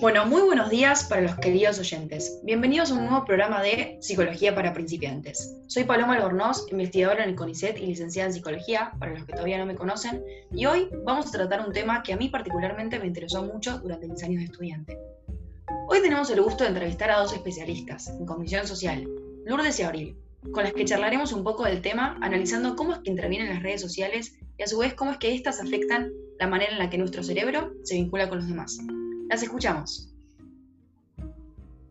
Bueno, muy buenos días para los queridos oyentes. Bienvenidos a un nuevo programa de Psicología para principiantes. Soy Paloma Albornoz, investigadora en el CONICET y licenciada en Psicología, para los que todavía no me conocen, y hoy vamos a tratar un tema que a mí particularmente me interesó mucho durante mis años de estudiante. Hoy tenemos el gusto de entrevistar a dos especialistas en cognición social, Lourdes y Abril, con las que charlaremos un poco del tema, analizando cómo es que intervienen las redes sociales y a su vez cómo es que éstas afectan la manera en la que nuestro cerebro se vincula con los demás. Las escuchamos.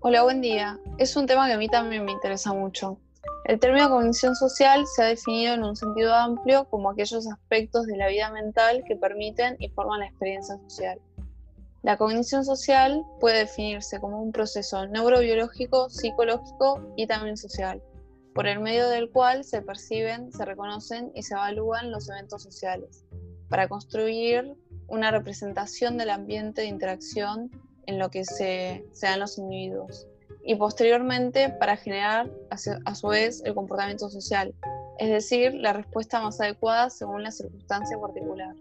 Hola, buen día. Es un tema que a mí también me interesa mucho. El término cognición social se ha definido en un sentido amplio como aquellos aspectos de la vida mental que permiten y forman la experiencia social. La cognición social puede definirse como un proceso neurobiológico, psicológico y también social, por el medio del cual se perciben, se reconocen y se evalúan los eventos sociales, para construir una representación del ambiente de interacción en lo que se, dan los individuos y posteriormente para generar a su vez el comportamiento social, es decir, la respuesta más adecuada según la circunstancia particular.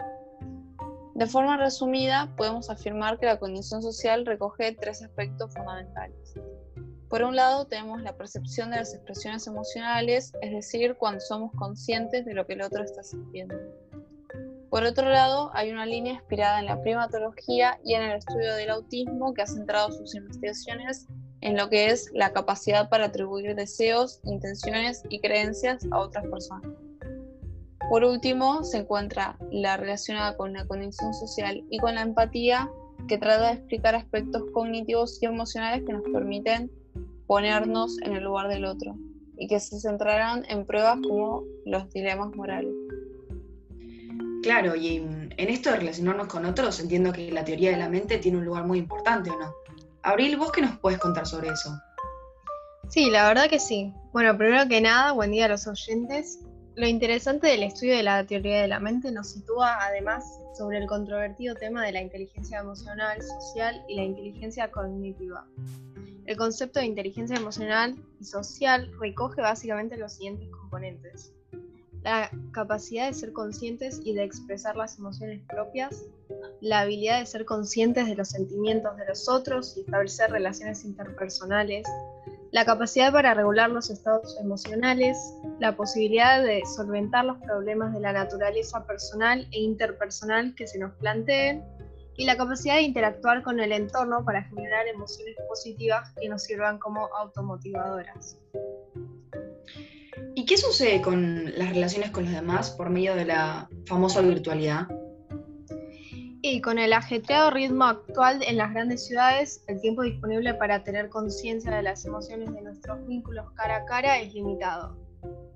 De forma resumida, podemos afirmar que la condición social recoge tres aspectos fundamentales. Por un lado, tenemos la percepción de las expresiones emocionales, es decir, cuando somos conscientes de lo que el otro está sintiendo. Por otro lado, hay una línea inspirada en la primatología y en el estudio del autismo que ha centrado sus investigaciones en lo que es la capacidad para atribuir deseos, intenciones y creencias a otras personas. Por último, se encuentra la relacionada con la conexión social y con la empatía, que trata de explicar aspectos cognitivos y emocionales que nos permiten ponernos en el lugar del otro y que se centrarán en pruebas como los dilemas morales. Claro, y en esto de relacionarnos con otros, entiendo que la teoría de la mente tiene un lugar muy importante, ¿o no? Abril, ¿vos qué nos puedes contar sobre eso? Sí, la verdad que sí. Bueno, primero que nada, buen día a los oyentes. Lo interesante del estudio de la teoría de la mente nos sitúa además sobre el controvertido tema de la inteligencia emocional, social y la inteligencia cognitiva. El concepto de inteligencia emocional y social recoge básicamente los siguientes componentes la capacidad de ser conscientes y de expresar las emociones propias, la habilidad de ser conscientes de los sentimientos de los otros y establecer relaciones interpersonales, la capacidad para regular los estados emocionales, la posibilidad de solventar los problemas de la naturaleza personal e interpersonal que se nos planteen, y la capacidad de interactuar con el entorno para generar emociones positivas que nos sirvan como automotivadoras. ¿Y qué sucede con las relaciones con los demás por medio de la famosa virtualidad? Y con el ajetreado ritmo actual en las grandes ciudades, el tiempo disponible para tener conciencia de las emociones de nuestros vínculos cara a cara es limitado.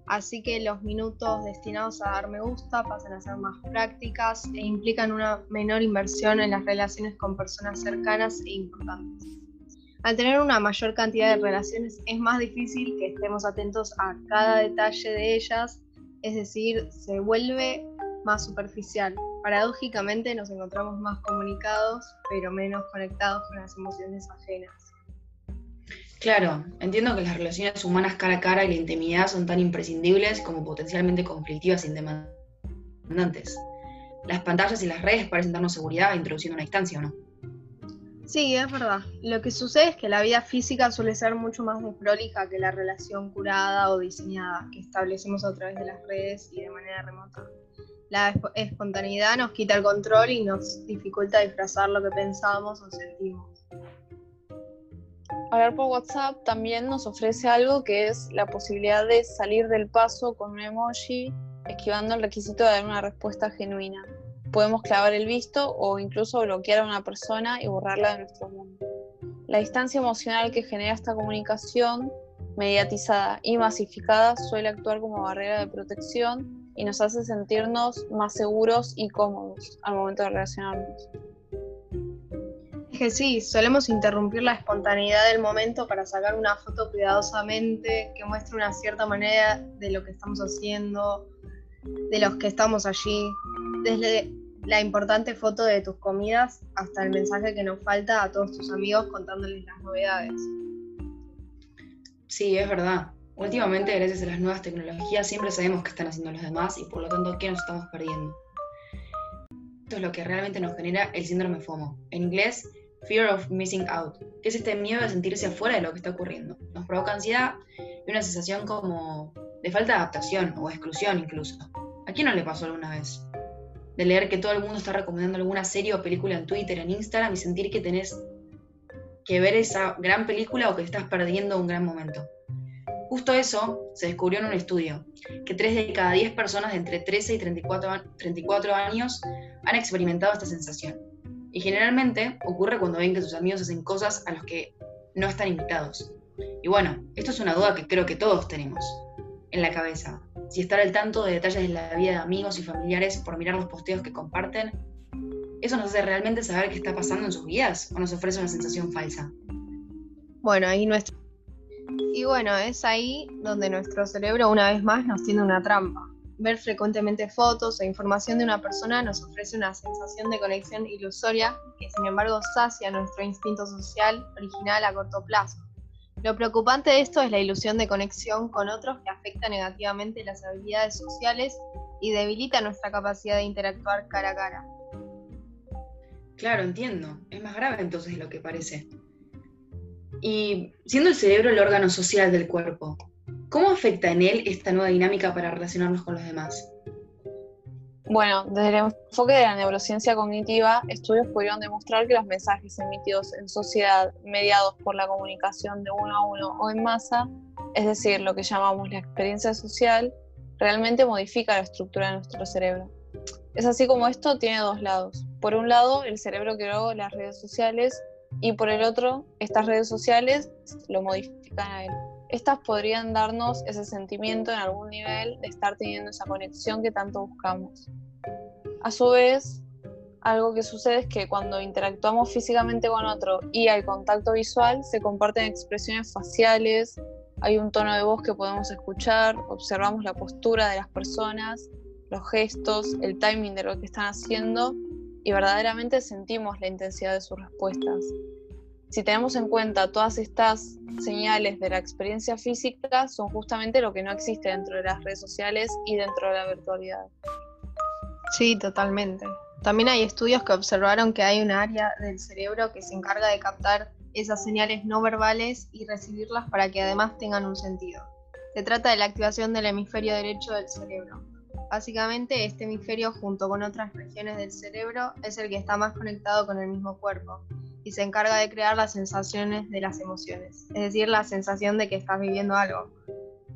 Así que los minutos destinados a dar me gusta pasan a ser más prácticas e implican una menor inversión en las relaciones con personas cercanas e importantes. Al tener una mayor cantidad de relaciones es más difícil que estemos atentos a cada detalle de ellas, es decir, se vuelve más superficial. Paradójicamente nos encontramos más comunicados, pero menos conectados con las emociones ajenas. Claro, entiendo que las relaciones humanas cara a cara y la intimidad son tan imprescindibles como potencialmente conflictivas y demandantes. Las pantallas y las redes parecen darnos seguridad introduciendo una distancia, ¿o no? Sí, es verdad. Lo que sucede es que la vida física suele ser mucho más desprolija que la relación curada o diseñada que establecemos a través de las redes y de manera remota. La espontaneidad nos quita el control y nos dificulta disfrazar lo que pensamos o sentimos. Hablar por WhatsApp también nos ofrece algo que es la posibilidad de salir del paso con un emoji, esquivando el requisito de dar una respuesta genuina podemos clavar el visto o incluso bloquear a una persona y borrarla de nuestro mundo. La distancia emocional que genera esta comunicación mediatizada y masificada suele actuar como barrera de protección y nos hace sentirnos más seguros y cómodos al momento de relacionarnos. Es que sí, solemos interrumpir la espontaneidad del momento para sacar una foto cuidadosamente que muestre una cierta manera de lo que estamos haciendo, de los que estamos allí. Desde la importante foto de tus comidas hasta el mensaje que nos falta a todos tus amigos contándoles las novedades. Sí, es verdad. Últimamente, gracias a las nuevas tecnologías, siempre sabemos qué están haciendo los demás y por lo tanto qué nos estamos perdiendo. Esto es lo que realmente nos genera el síndrome FOMO, en inglés Fear of Missing Out, que es este miedo de sentirse afuera de lo que está ocurriendo. Nos provoca ansiedad y una sensación como de falta de adaptación o exclusión incluso. ¿A quién no le pasó alguna vez? De leer que todo el mundo está recomendando alguna serie o película en Twitter, en Instagram y sentir que tenés que ver esa gran película o que estás perdiendo un gran momento. Justo eso se descubrió en un estudio, que 3 de cada 10 personas de entre 13 y 34, 34 años han experimentado esta sensación. Y generalmente ocurre cuando ven que sus amigos hacen cosas a las que no están invitados. Y bueno, esto es una duda que creo que todos tenemos en la cabeza. Si estar al tanto de detalles de la vida de amigos y familiares por mirar los posteos que comparten, ¿eso nos hace realmente saber qué está pasando en sus vidas o nos ofrece una sensación falsa? Bueno. Y bueno, es ahí donde nuestro cerebro una vez más nos tiene una trampa. Ver frecuentemente fotos e información de una persona nos ofrece una sensación de conexión ilusoria que sin embargo sacia nuestro instinto social original a corto plazo. Lo preocupante de esto es la ilusión de conexión con otros que afecta negativamente las habilidades sociales y debilita nuestra capacidad de interactuar cara a cara. Claro, entiendo. Es más grave entonces de lo que parece. Y siendo el cerebro el órgano social del cuerpo, ¿Cómo afecta en él esta nueva dinámica para relacionarnos con los demás? Bueno, desde el enfoque de la neurociencia cognitiva, estudios pudieron demostrar que los mensajes emitidos en sociedad mediados por la comunicación de uno a uno o en masa, es decir, lo que llamamos la experiencia social, realmente modifica la estructura de nuestro cerebro. Es así como esto tiene dos lados. Por un lado, el cerebro creó las redes sociales y por el otro, estas redes sociales lo modifican a él estas podrían darnos ese sentimiento en algún nivel de estar teniendo esa conexión que tanto buscamos. A su vez, algo que sucede es que cuando interactuamos físicamente con otro y hay contacto visual, se comparten expresiones faciales, hay un tono de voz que podemos escuchar, observamos la postura de las personas, los gestos, el timing de lo que están haciendo y verdaderamente sentimos la intensidad de sus respuestas. Si tenemos en cuenta todas estas señales de la experiencia física, son justamente lo que no existe dentro de las redes sociales y dentro de la virtualidad. Sí, totalmente. También hay estudios que observaron que hay un área del cerebro que se encarga de captar esas señales no verbales y recibirlas para que además tengan un sentido. Se trata de la activación del hemisferio derecho del cerebro. Básicamente, este hemisferio junto con otras regiones del cerebro es el que está más conectado con el mismo cuerpo y se encarga de crear las sensaciones de las emociones, es decir, la sensación de que estás viviendo algo.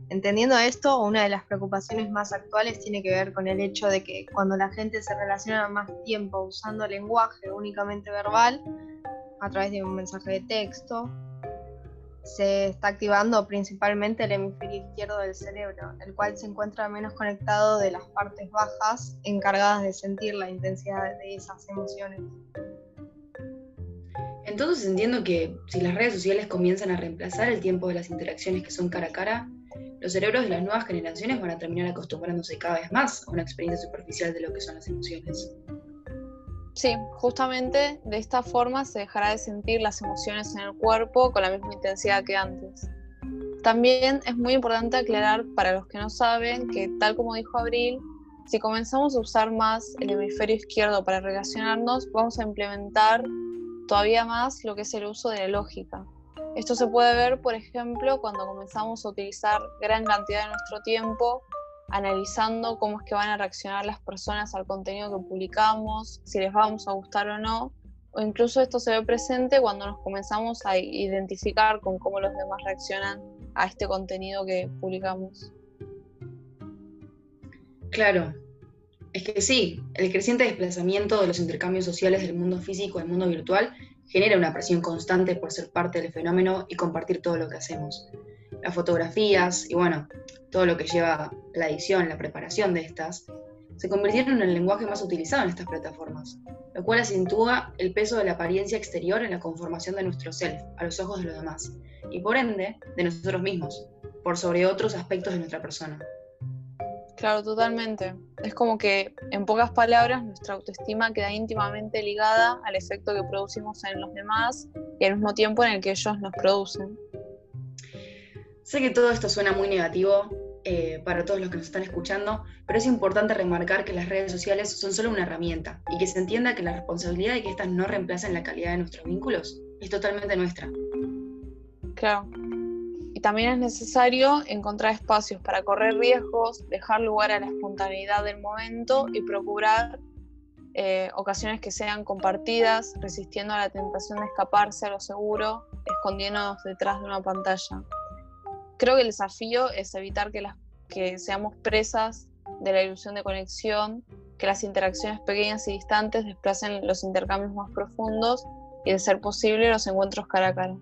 Entendiendo esto, una de las preocupaciones más actuales tiene que ver con el hecho de que cuando la gente se relaciona más tiempo usando lenguaje únicamente verbal, a través de un mensaje de texto, se está activando principalmente el hemisferio izquierdo del cerebro, el cual se encuentra menos conectado de las partes bajas encargadas de sentir la intensidad de esas emociones. Entonces entiendo que si las redes sociales comienzan a reemplazar el tiempo de las interacciones que son cara a cara, los cerebros de las nuevas generaciones van a terminar acostumbrándose cada vez más a una experiencia superficial de lo que son las emociones. Sí, justamente de esta forma se dejará de sentir las emociones en el cuerpo con la misma intensidad que antes. También es muy importante aclarar para los que no saben que, tal como dijo Abril, si comenzamos a usar más el hemisferio izquierdo para relacionarnos, vamos a implementar todavía más lo que es el uso de la lógica. Esto se puede ver, por ejemplo, cuando comenzamos a utilizar gran cantidad de nuestro tiempo analizando cómo es que van a reaccionar las personas al contenido que publicamos, si les vamos a gustar o no, o incluso esto se ve presente cuando nos comenzamos a identificar con cómo los demás reaccionan a este contenido que publicamos. Claro, es que sí, el creciente desplazamiento de los intercambios sociales del mundo físico al mundo virtual genera una presión constante por ser parte del fenómeno y compartir todo lo que hacemos. Las fotografías y bueno, todo lo que lleva la edición, la preparación de estas, se convirtieron en el lenguaje más utilizado en estas plataformas, lo cual acentúa el peso de la apariencia exterior en la conformación de nuestro self a los ojos de los demás, y por ende de nosotros mismos, por sobre otros aspectos de nuestra persona. Claro, totalmente. Es como que, en pocas palabras, nuestra autoestima queda íntimamente ligada al efecto que producimos en los demás y al mismo tiempo en el que ellos nos producen. Sé que todo esto suena muy negativo eh, para todos los que nos están escuchando, pero es importante remarcar que las redes sociales son solo una herramienta y que se entienda que la responsabilidad de que éstas no reemplacen la calidad de nuestros vínculos es totalmente nuestra. Claro. También es necesario encontrar espacios para correr riesgos, dejar lugar a la espontaneidad del momento y procurar eh, ocasiones que sean compartidas, resistiendo a la tentación de escaparse a lo seguro, escondiéndonos detrás de una pantalla. Creo que el desafío es evitar que, las, que seamos presas de la ilusión de conexión, que las interacciones pequeñas y distantes desplacen los intercambios más profundos y, de ser posible, los encuentros cara a cara.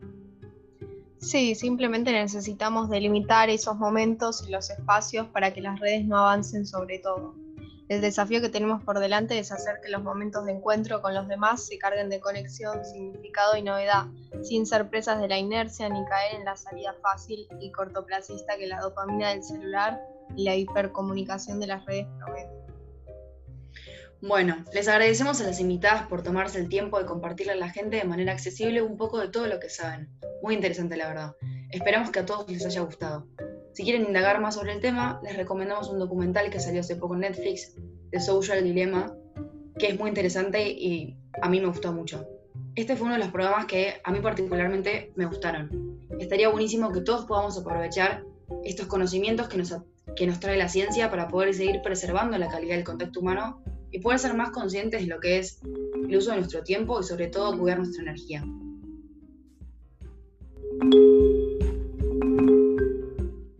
Sí, simplemente necesitamos delimitar esos momentos y los espacios para que las redes no avancen sobre todo. El desafío que tenemos por delante es hacer que los momentos de encuentro con los demás se carguen de conexión, significado y novedad, sin ser presas de la inercia ni caer en la salida fácil y cortoplacista que la dopamina del celular y la hipercomunicación de las redes prometen. Bueno, les agradecemos a las invitadas por tomarse el tiempo de compartirle a la gente de manera accesible un poco de todo lo que saben. Muy interesante, la verdad. Esperamos que a todos les haya gustado. Si quieren indagar más sobre el tema, les recomendamos un documental que salió hace poco en Netflix, The Social Dilemma, que es muy interesante y a mí me gustó mucho. Este fue uno de los programas que a mí particularmente me gustaron. Estaría buenísimo que todos podamos aprovechar estos conocimientos que nos, que nos trae la ciencia para poder seguir preservando la calidad del contacto humano y poder ser más conscientes de lo que es el uso de nuestro tiempo y sobre todo cuidar nuestra energía.